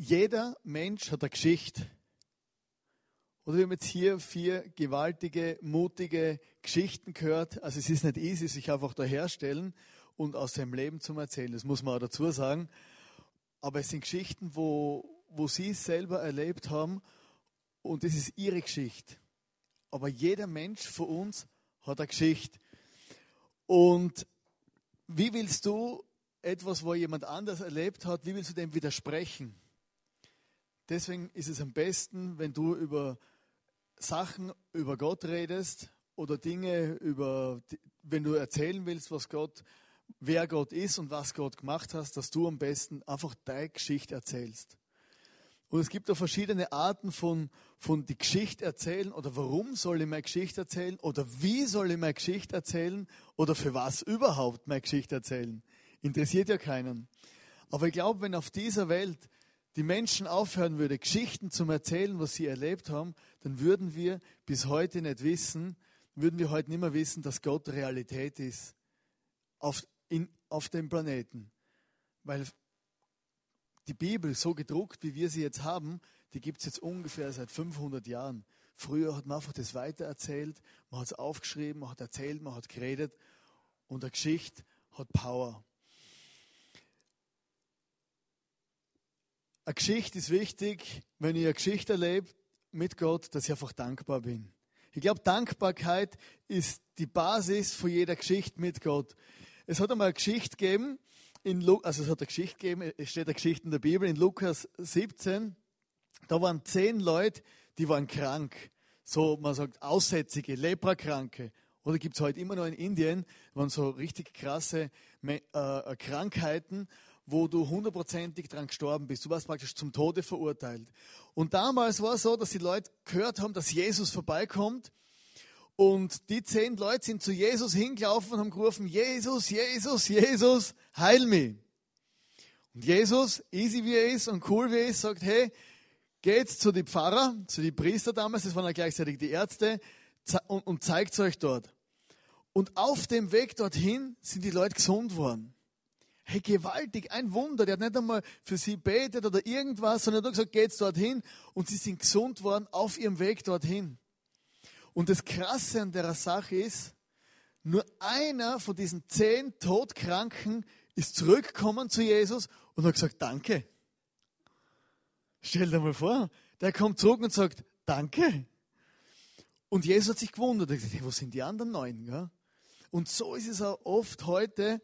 jeder Mensch hat eine Geschichte. Oder wir haben jetzt hier vier gewaltige, mutige Geschichten gehört. Also es ist nicht easy, sich einfach da herstellen und aus seinem Leben zu erzählen. Das muss man auch dazu sagen. Aber es sind Geschichten, wo, wo sie es selber erlebt haben und das ist ihre Geschichte. Aber jeder Mensch von uns hat eine Geschichte. Und wie willst du etwas, wo jemand anders erlebt hat, wie willst du dem widersprechen? Deswegen ist es am besten, wenn du über Sachen über Gott redest oder Dinge über, wenn du erzählen willst, was Gott, wer Gott ist und was Gott gemacht hat, dass du am besten einfach deine Geschichte erzählst. Und es gibt auch verschiedene Arten von, von die Geschichte erzählen oder warum soll ich meine Geschichte erzählen oder wie soll ich meine Geschichte erzählen oder für was überhaupt meine Geschichte erzählen. Interessiert ja keinen. Aber ich glaube, wenn auf dieser Welt die Menschen aufhören würde, Geschichten zu erzählen, was sie erlebt haben, dann würden wir bis heute nicht wissen, würden wir heute nicht mehr wissen, dass Gott Realität ist auf, in, auf dem Planeten. Weil die Bibel, so gedruckt, wie wir sie jetzt haben, die gibt es jetzt ungefähr seit 500 Jahren. Früher hat man einfach das weitererzählt, man hat es aufgeschrieben, man hat erzählt, man hat geredet und eine Geschichte hat Power. Eine Geschichte ist wichtig, wenn ich eine Geschichte erlebe mit Gott, dass ich einfach dankbar bin. Ich glaube, Dankbarkeit ist die Basis für jeder Geschichte mit Gott. Es hat einmal eine Geschichte gegeben, in also es hat eine Geschichte gegeben, es steht eine Geschichte in der Bibel, in Lukas 17, da waren zehn Leute, die waren krank. So, man sagt, Aussätzige, Leprakranke. Oder gibt es heute immer noch in Indien, waren so richtig krasse äh, Krankheiten, wo du hundertprozentig dran gestorben bist. Du warst praktisch zum Tode verurteilt. Und damals war es so, dass die Leute gehört haben, dass Jesus vorbeikommt und die zehn Leute sind zu Jesus hingelaufen und haben gerufen, Jesus, Jesus, Jesus, heil mich. Und Jesus, easy wie er ist und cool wie er ist, sagt, hey, geht zu den Pfarrer, zu den Priester damals, das waren ja gleichzeitig die Ärzte, und, und zeigt euch dort. Und auf dem Weg dorthin sind die Leute gesund worden. Hey, gewaltig, ein Wunder. Der hat nicht einmal für sie betet oder irgendwas, sondern er hat gesagt, geht's dorthin. Und sie sind gesund worden auf ihrem Weg dorthin. Und das Krasse an der Sache ist, nur einer von diesen zehn Todkranken ist zurückgekommen zu Jesus und hat gesagt, danke. Stell dir mal vor, der kommt zurück und sagt, danke. Und Jesus hat sich gewundert. Er hat gesagt, hey, wo sind die anderen neun? Und so ist es auch oft heute.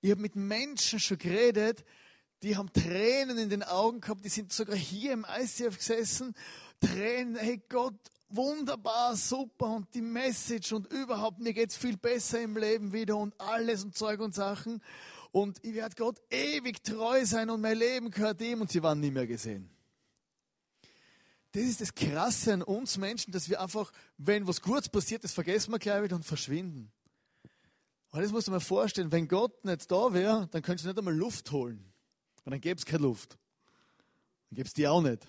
Ich habe mit Menschen schon geredet, die haben Tränen in den Augen gehabt, die sind sogar hier im ICF gesessen. Tränen, hey Gott, wunderbar, super und die Message und überhaupt, mir geht es viel besser im Leben wieder und alles und Zeug und Sachen. Und ich werde Gott ewig treu sein und mein Leben gehört ihm und sie waren nie mehr gesehen. Das ist das Krasse an uns Menschen, dass wir einfach, wenn was kurz passiert, das vergessen wir gleich wieder und verschwinden. Aber das muss man vorstellen, wenn Gott nicht da wäre, dann könntest du nicht einmal Luft holen. Und dann gäbe es keine Luft. Dann gäbe es die auch nicht.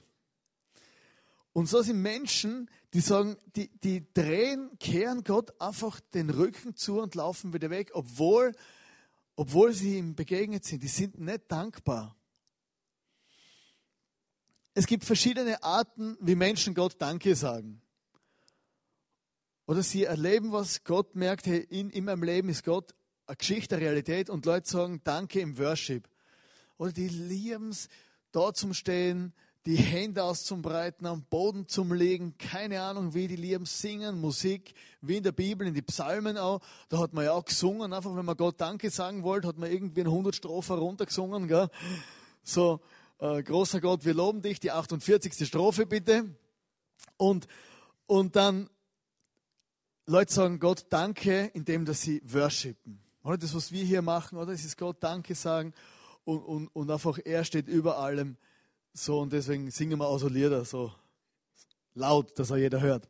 Und so sind Menschen, die sagen, die, die drehen, kehren Gott einfach den Rücken zu und laufen wieder weg, obwohl, obwohl sie ihm begegnet sind. Die sind nicht dankbar. Es gibt verschiedene Arten, wie Menschen Gott Danke sagen. Oder sie erleben was, Gott merkt, hey, in, in meinem Leben ist Gott eine Geschichte, eine Realität und Leute sagen Danke im Worship. Oder die lieben es, da zum Stehen, die Hände auszubreiten, am Boden zum Legen, keine Ahnung wie, die lieben singen, Musik, wie in der Bibel, in die Psalmen auch, da hat man ja auch gesungen, einfach wenn man Gott Danke sagen wollte, hat man irgendwie ein 100 Strophe runtergesungen, gell? so, äh, großer Gott, wir loben dich, die 48. Strophe bitte, und, und dann Leute sagen Gott Danke, indem dass sie worshipen. Oder das, was wir hier machen, oder? Das ist Gott Danke sagen und, und, und einfach er steht über allem. So, und deswegen singen wir auch so Lieder, so laut, dass er jeder hört.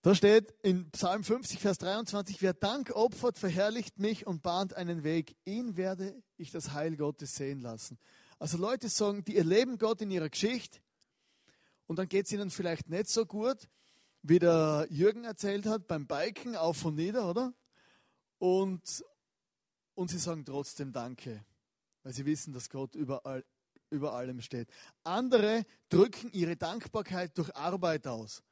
Da steht in Psalm 50, Vers 23, wer Dank opfert, verherrlicht mich und bahnt einen Weg. Ihn werde ich das Heil Gottes sehen lassen. Also Leute sagen, die erleben Gott in ihrer Geschichte und dann geht es ihnen vielleicht nicht so gut, wie der Jürgen erzählt hat, beim Biken auf und nieder, oder? Und, und sie sagen trotzdem Danke weil sie wissen, dass Gott überall, über allem steht. Andere drücken ihre Dankbarkeit durch Arbeit aus.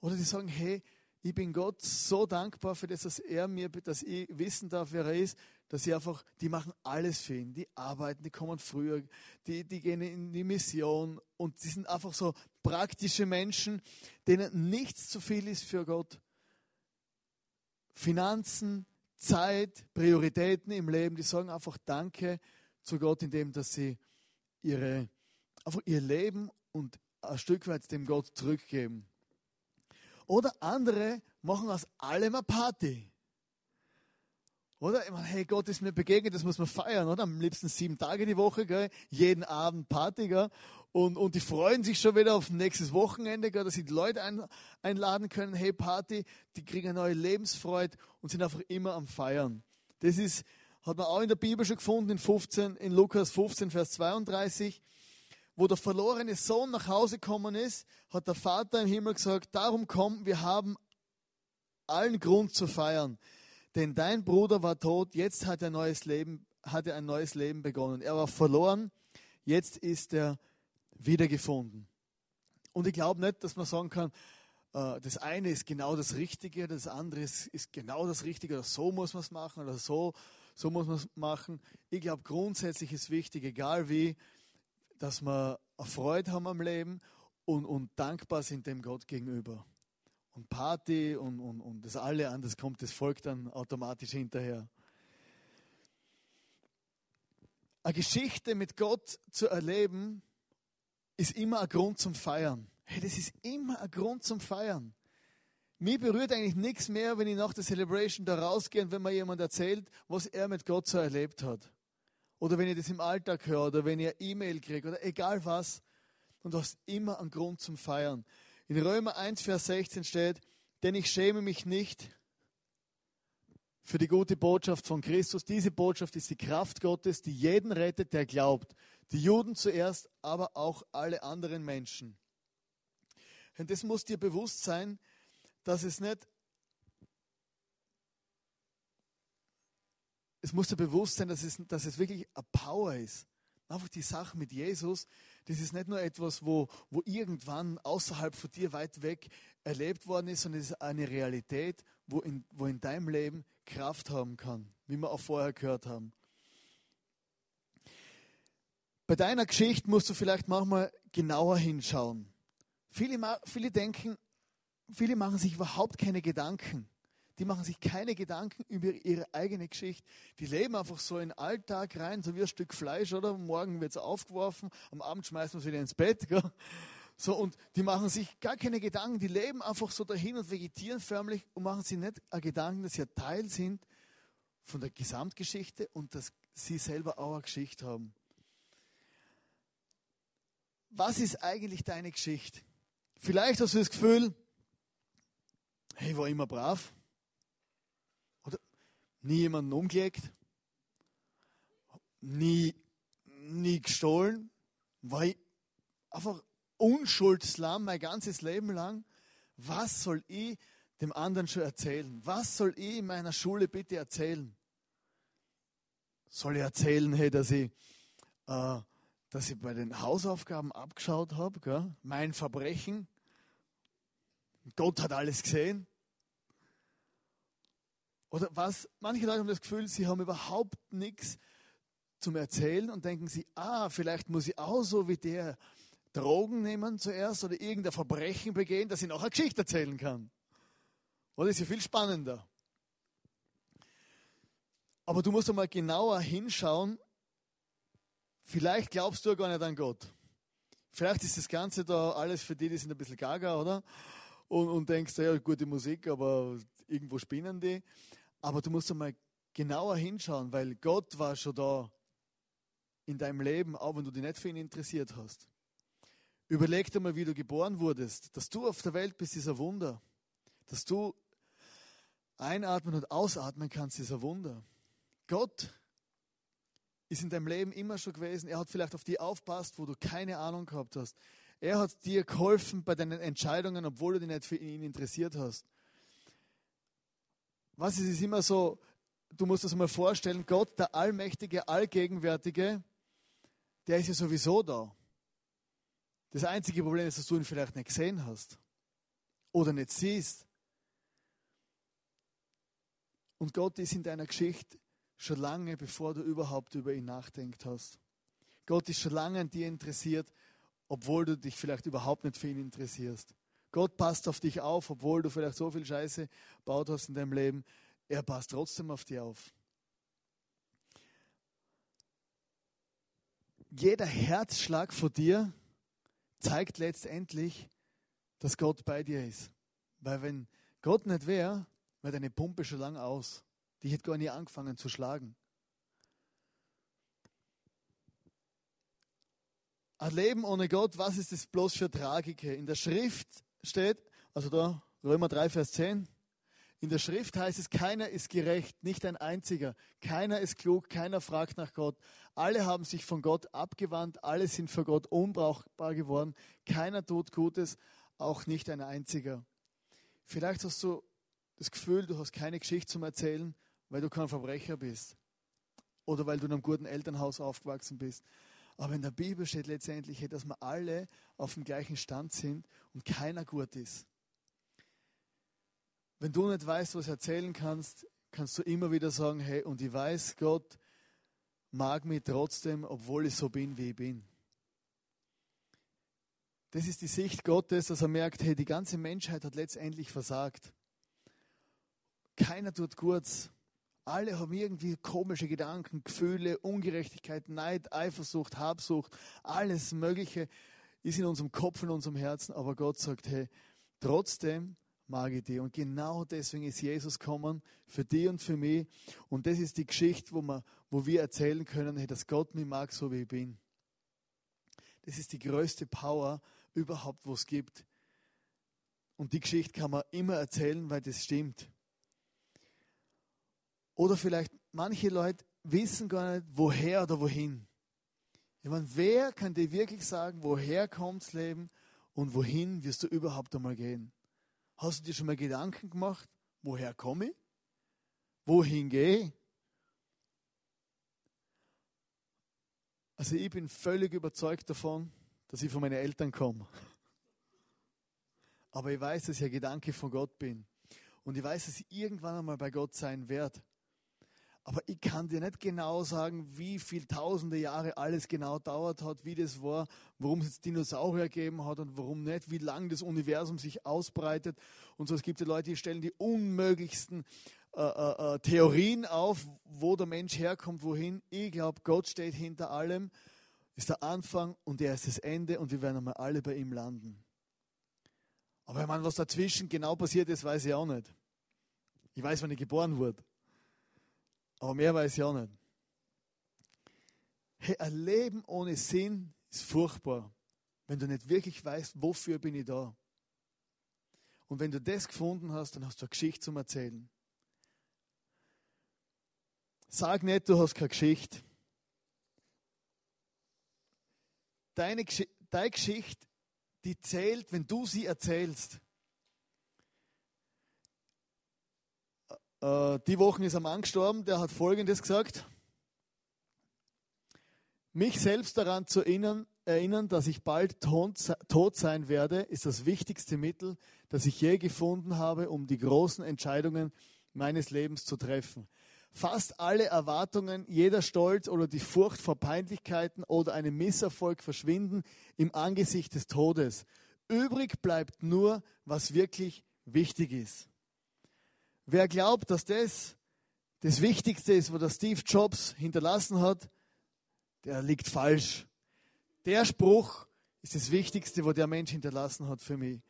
Oder die sagen, hey, ich bin Gott so dankbar für das, dass er mir, dass ich wissen darf, wer er ist, dass sie einfach, die machen alles für ihn. Die arbeiten, die kommen früher, die, die gehen in die Mission und die sind einfach so praktische Menschen, denen nichts zu viel ist für Gott. Finanzen, Zeit, Prioritäten im Leben, die sagen einfach Danke zu Gott, indem dass sie ihre, einfach ihr Leben und ein Stück weit dem Gott zurückgeben. Oder andere machen aus allem eine Party. Oder? Ich meine, hey, Gott ist mir begegnet, das muss man feiern, oder? Am liebsten sieben Tage die Woche, gell? jeden Abend Party, gell? Und, und die freuen sich schon wieder auf nächstes Wochenende, gell? dass sie die Leute ein, einladen können, hey, Party, die kriegen eine neue Lebensfreude und sind einfach immer am Feiern. Das ist, hat man auch in der Bibel schon gefunden, in, 15, in Lukas 15, Vers 32 wo der verlorene Sohn nach Hause gekommen ist, hat der Vater im Himmel gesagt, darum komm, wir haben allen Grund zu feiern. Denn dein Bruder war tot, jetzt hat er, neues Leben, hat er ein neues Leben begonnen. Er war verloren, jetzt ist er wiedergefunden. Und ich glaube nicht, dass man sagen kann, äh, das eine ist genau das Richtige, das andere ist, genau das Richtige, oder so muss man es machen, oder so, so muss man es machen. Ich glaube, grundsätzlich ist wichtig, egal wie, dass wir Freude haben am Leben und, und dankbar sind dem Gott gegenüber. Und Party und, und, und das alle an, das kommt, das folgt dann automatisch hinterher. Eine Geschichte mit Gott zu erleben, ist immer ein Grund zum Feiern. Hey, das ist immer ein Grund zum Feiern. Mir berührt eigentlich nichts mehr, wenn ich nach der Celebration da rausgehe und wenn mir jemand erzählt, was er mit Gott so erlebt hat. Oder wenn ich das im Alltag höre oder wenn eine E-Mail kriege oder egal was. Und du hast immer einen Grund zum Feiern. In Römer 1, Vers 16 steht, denn ich schäme mich nicht für die gute Botschaft von Christus. Diese Botschaft ist die Kraft Gottes, die jeden rettet, der glaubt. Die Juden zuerst, aber auch alle anderen Menschen. Und das muss dir bewusst sein, dass es nicht es muss dir bewusst sein, dass es, dass es wirklich eine Power ist. Einfach die Sache mit Jesus, das ist nicht nur etwas, wo, wo irgendwann außerhalb von dir weit weg erlebt worden ist, sondern es ist eine Realität, wo in, wo in deinem Leben Kraft haben kann, wie wir auch vorher gehört haben. Bei deiner Geschichte musst du vielleicht manchmal genauer hinschauen. Viele, viele denken, viele machen sich überhaupt keine Gedanken die machen sich keine Gedanken über ihre eigene Geschichte. Die leben einfach so in den Alltag rein, so wie ein Stück Fleisch, oder? Morgen wird es aufgeworfen, am Abend schmeißen wir es wieder ins Bett. Gell? So, und die machen sich gar keine Gedanken, die leben einfach so dahin und vegetieren förmlich und machen sich nicht Gedanken, dass sie ein Teil sind von der Gesamtgeschichte und dass sie selber auch eine Geschichte haben. Was ist eigentlich deine Geschichte? Vielleicht hast du das Gefühl, ich war immer brav nie jemanden umgelegt, nie, nie gestohlen, ich einfach Unschuldslam mein ganzes Leben lang. Was soll ich dem anderen schon erzählen? Was soll ich in meiner Schule bitte erzählen? Soll ich erzählen, hey, dass ich, äh, dass ich bei den Hausaufgaben abgeschaut habe, mein Verbrechen? Gott hat alles gesehen. Oder was? Manche Leute haben das Gefühl, sie haben überhaupt nichts zum Erzählen und denken sie, ah, vielleicht muss ich auch so wie der Drogen nehmen zuerst oder irgendein Verbrechen begehen, dass ich noch eine Geschichte erzählen kann. Oder ist ja viel spannender. Aber du musst einmal genauer hinschauen. Vielleicht glaubst du ja gar nicht an Gott. Vielleicht ist das Ganze da alles für die, die sind ein bisschen gaga, oder? Und, und denkst, ja, gute Musik, aber irgendwo spinnen die. Aber du musst einmal genauer hinschauen, weil Gott war schon da in deinem Leben, auch wenn du dich nicht für ihn interessiert hast. Überleg dir mal, wie du geboren wurdest. Dass du auf der Welt bist, ist ein Wunder. Dass du einatmen und ausatmen kannst, ist ein Wunder. Gott ist in deinem Leben immer schon gewesen. Er hat vielleicht auf die aufpasst, wo du keine Ahnung gehabt hast. Er hat dir geholfen bei deinen Entscheidungen, obwohl du dich nicht für ihn interessiert hast. Was ist es immer so, du musst das mal vorstellen, Gott, der Allmächtige, Allgegenwärtige, der ist ja sowieso da. Das einzige Problem ist, dass du ihn vielleicht nicht gesehen hast oder nicht siehst. Und Gott ist in deiner Geschichte schon lange, bevor du überhaupt über ihn nachdenkt hast. Gott ist schon lange an dir interessiert, obwohl du dich vielleicht überhaupt nicht für ihn interessierst. Gott passt auf dich auf, obwohl du vielleicht so viel Scheiße baut hast in deinem Leben. Er passt trotzdem auf dich auf. Jeder Herzschlag von dir zeigt letztendlich, dass Gott bei dir ist. Weil wenn Gott nicht wäre, wäre deine Pumpe schon lange aus. Die hätte gar nicht angefangen zu schlagen. Ein Leben ohne Gott, was ist das bloß für Tragike? In der Schrift steht, also da Römer 3, Vers 10, in der Schrift heißt es, keiner ist gerecht, nicht ein einziger. Keiner ist klug, keiner fragt nach Gott. Alle haben sich von Gott abgewandt, alle sind für Gott unbrauchbar geworden. Keiner tut Gutes, auch nicht ein einziger. Vielleicht hast du das Gefühl, du hast keine Geschichte zum Erzählen, weil du kein Verbrecher bist. Oder weil du in einem guten Elternhaus aufgewachsen bist. Aber in der Bibel steht letztendlich, dass wir alle auf dem gleichen Stand sind und keiner gut ist. Wenn du nicht weißt, was erzählen kannst, kannst du immer wieder sagen, hey, und ich weiß, Gott mag mich trotzdem, obwohl ich so bin, wie ich bin. Das ist die Sicht Gottes, dass er merkt, hey, die ganze Menschheit hat letztendlich versagt. Keiner tut kurz. Alle haben irgendwie komische Gedanken, Gefühle, Ungerechtigkeit, Neid, Eifersucht, Habsucht, alles Mögliche ist in unserem Kopf, in unserem Herzen. Aber Gott sagt, hey, trotzdem mag ich dich. Und genau deswegen ist Jesus gekommen, für dich und für mich. Und das ist die Geschichte, wo, wir, wo wir erzählen können, hey, dass Gott mich mag, so wie ich bin. Das ist die größte Power überhaupt, wo es gibt. Und die Geschichte kann man immer erzählen, weil das stimmt. Oder vielleicht manche Leute wissen gar nicht, woher oder wohin. Ich meine, wer kann dir wirklich sagen, woher kommt das Leben und wohin wirst du überhaupt einmal gehen? Hast du dir schon mal Gedanken gemacht, woher komme ich? Wohin gehe ich? Also ich bin völlig überzeugt davon, dass ich von meinen Eltern komme. Aber ich weiß, dass ich ein Gedanke von Gott bin. Und ich weiß, dass ich irgendwann einmal bei Gott sein werde. Aber ich kann dir nicht genau sagen, wie viele tausende Jahre alles genau dauert hat, wie das war, warum es jetzt Dinosaurier gegeben hat und warum nicht, wie lange das Universum sich ausbreitet. Und so, es gibt ja Leute, die stellen die unmöglichsten äh, äh, äh Theorien auf, wo der Mensch herkommt, wohin. Ich glaube, Gott steht hinter allem, ist der Anfang und er ist das Ende und wir werden einmal alle bei ihm landen. Aber ich meine, was dazwischen genau passiert ist, weiß ich auch nicht. Ich weiß, wann ich geboren wurde. Aber mehr weiß ich auch nicht. Hey, ein Leben ohne Sinn ist furchtbar, wenn du nicht wirklich weißt, wofür bin ich da. Und wenn du das gefunden hast, dann hast du eine Geschichte zum Erzählen. Sag nicht, du hast keine Geschichte. Deine, deine Geschichte, die zählt, wenn du sie erzählst. Äh, die Woche ist ein Mann gestorben, der hat Folgendes gesagt. Mich selbst daran zu erinnern, erinnern, dass ich bald tot sein werde, ist das wichtigste Mittel, das ich je gefunden habe, um die großen Entscheidungen meines Lebens zu treffen. Fast alle Erwartungen, jeder Stolz oder die Furcht vor Peinlichkeiten oder einem Misserfolg verschwinden im Angesicht des Todes. Übrig bleibt nur, was wirklich wichtig ist. Wer glaubt, dass das das Wichtigste ist, was der Steve Jobs hinterlassen hat, der liegt falsch. Der Spruch ist das Wichtigste, was der Mensch hinterlassen hat für mich.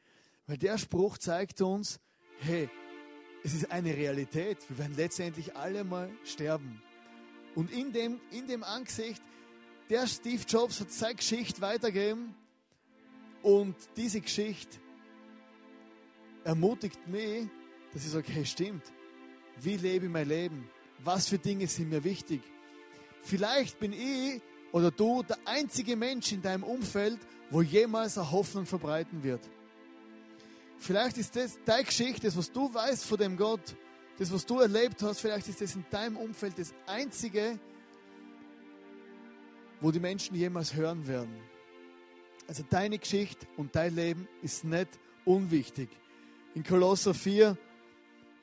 Weil der Spruch zeigt uns, hey, es ist eine Realität. Wir werden letztendlich alle mal sterben. Und in dem, in dem Angesicht, der Steve Jobs hat seine Geschichte weitergegeben und diese Geschichte ermutigt mich, dass ich sage, hey, stimmt, wie lebe ich mein Leben? Was für Dinge sind mir wichtig? Vielleicht bin ich oder du der einzige Mensch in deinem Umfeld, wo jemals eine Hoffnung verbreiten wird. Vielleicht ist das deine Geschichte, das, was du weißt von dem Gott, das, was du erlebt hast, vielleicht ist das in deinem Umfeld das Einzige, wo die Menschen jemals hören werden. Also deine Geschichte und dein Leben ist nicht unwichtig. In Kolosser 4,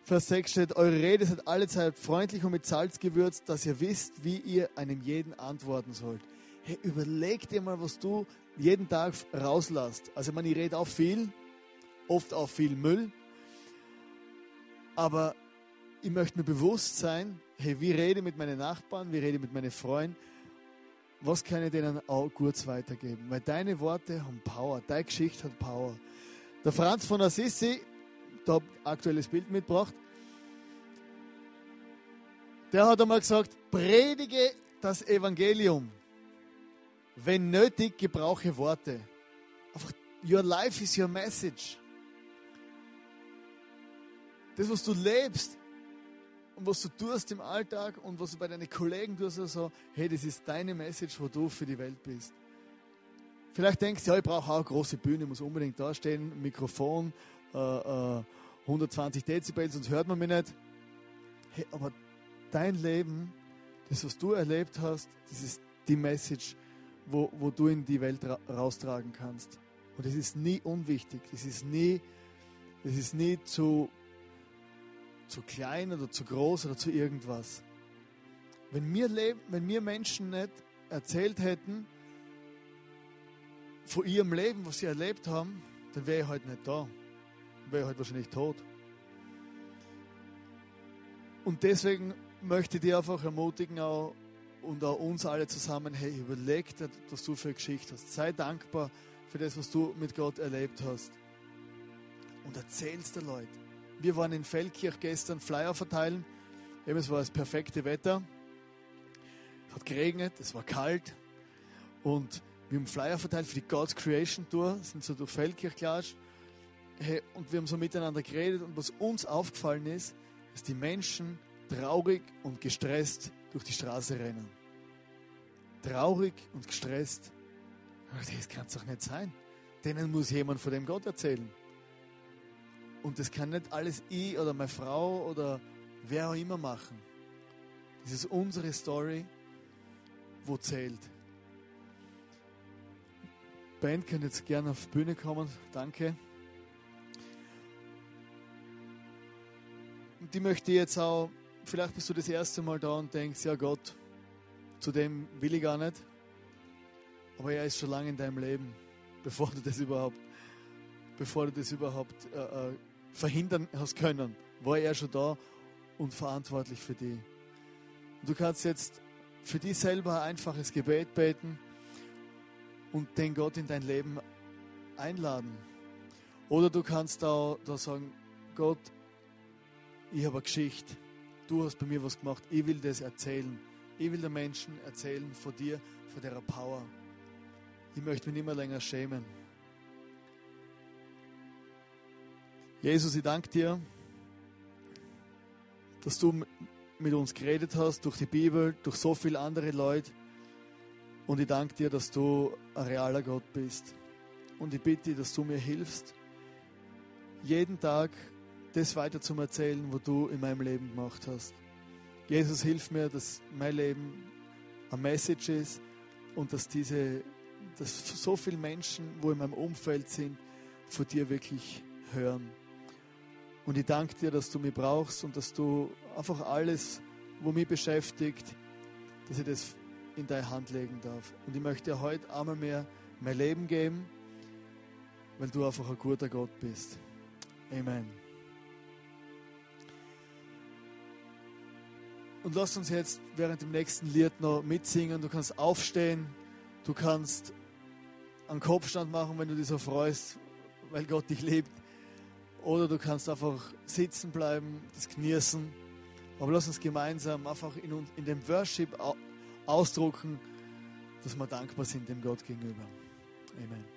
Vers 6 steht, eure Rede seid allezeit freundlich und mit Salz gewürzt, dass ihr wisst, wie ihr einem jeden antworten sollt. Hey, überleg dir mal, was du jeden Tag rauslässt. Also, meine, ich rede auch viel, oft auch viel Müll, aber ich möchte mir bewusst sein, hey, wie rede ich mit meinen Nachbarn, wie rede ich mit meinen Freunden, was kann ich denen auch kurz weitergeben? Weil deine Worte haben Power, deine Geschichte hat Power. Der Franz von Assisi, ich aktuelles Bild mitgebracht, der hat einmal gesagt, predige das Evangelium. Wenn nötig, gebrauche Worte. Einfach, your life is your message. Das, was du lebst und was du tust im Alltag und was du bei deinen Kollegen tust, oder so, hey, das ist deine Message, wo du für die Welt bist. Vielleicht denkst du, ja, ich brauche auch eine große Bühne, muss unbedingt da stehen, Mikrofon, äh, äh, 120 Dezibel, sonst hört man mich nicht. Hey, aber dein Leben, das, was du erlebt hast, das ist die Message, wo, wo du in die Welt ra raustragen kannst. Und es ist nie unwichtig, es ist nie, es ist nie zu, zu klein oder zu groß oder zu irgendwas. Wenn leben, wenn Menschen nicht erzählt hätten von ihrem Leben, was sie erlebt haben, dann wäre ich heute nicht da. Wäre ich heute wahrscheinlich tot. Und deswegen möchte ich dir einfach ermutigen auch, und auch uns alle zusammen, hey, überleg dir, was du für eine Geschichte hast. Sei dankbar für das, was du mit Gott erlebt hast. Und erzähl's den Leuten. Wir waren in Feldkirch gestern Flyer verteilen. Eben, es war das perfekte Wetter. Es hat geregnet, es war kalt. Und wir haben Flyer verteilt für die God's Creation Tour, sind so durch Feldkirch gelatscht. Hey, und wir haben so miteinander geredet. Und was uns aufgefallen ist, dass die Menschen traurig und gestresst durch die Straße rennen. Traurig und gestresst. Das kann es doch nicht sein. Denen muss jemand von dem Gott erzählen. Und das kann nicht alles ich oder meine Frau oder wer auch immer machen. Das ist unsere Story, wo zählt. Band kann jetzt gerne auf die Bühne kommen. Danke. Die möchte ich jetzt auch vielleicht bist du das erste Mal da und denkst, ja Gott, zu dem will ich gar nicht. Aber er ist schon lange in deinem Leben, bevor du das überhaupt, bevor du das überhaupt äh, äh, verhindern hast können, war er schon da und verantwortlich für dich. du kannst jetzt für dich selber ein einfaches Gebet beten und den Gott in dein Leben einladen. Oder du kannst da, da sagen, Gott, ich habe eine Geschichte du hast bei mir was gemacht, ich will das erzählen. Ich will den Menschen erzählen von dir, von der Power. Ich möchte mich nicht mehr länger schämen. Jesus, ich danke dir, dass du mit uns geredet hast durch die Bibel, durch so viele andere Leute. Und ich danke dir, dass du ein realer Gott bist. Und ich bitte, dass du mir hilfst, jeden Tag das weiter zum Erzählen, was du in meinem Leben gemacht hast. Jesus, hilf mir, dass mein Leben eine Message ist und dass diese, dass so viele Menschen, wo in meinem Umfeld sind, von dir wirklich hören. Und ich danke dir, dass du mich brauchst und dass du einfach alles, wo mich beschäftigt, dass ich das in deine Hand legen darf. Und ich möchte dir heute einmal mehr mein Leben geben, weil du einfach ein guter Gott bist. Amen. Und lass uns jetzt während dem nächsten Lied noch mitsingen. Du kannst aufstehen, du kannst einen Kopfstand machen, wenn du dich so freust, weil Gott dich liebt. Oder du kannst einfach sitzen bleiben, das genießen. Aber lass uns gemeinsam einfach in, in dem Worship ausdrucken, dass wir dankbar sind dem Gott gegenüber. Amen.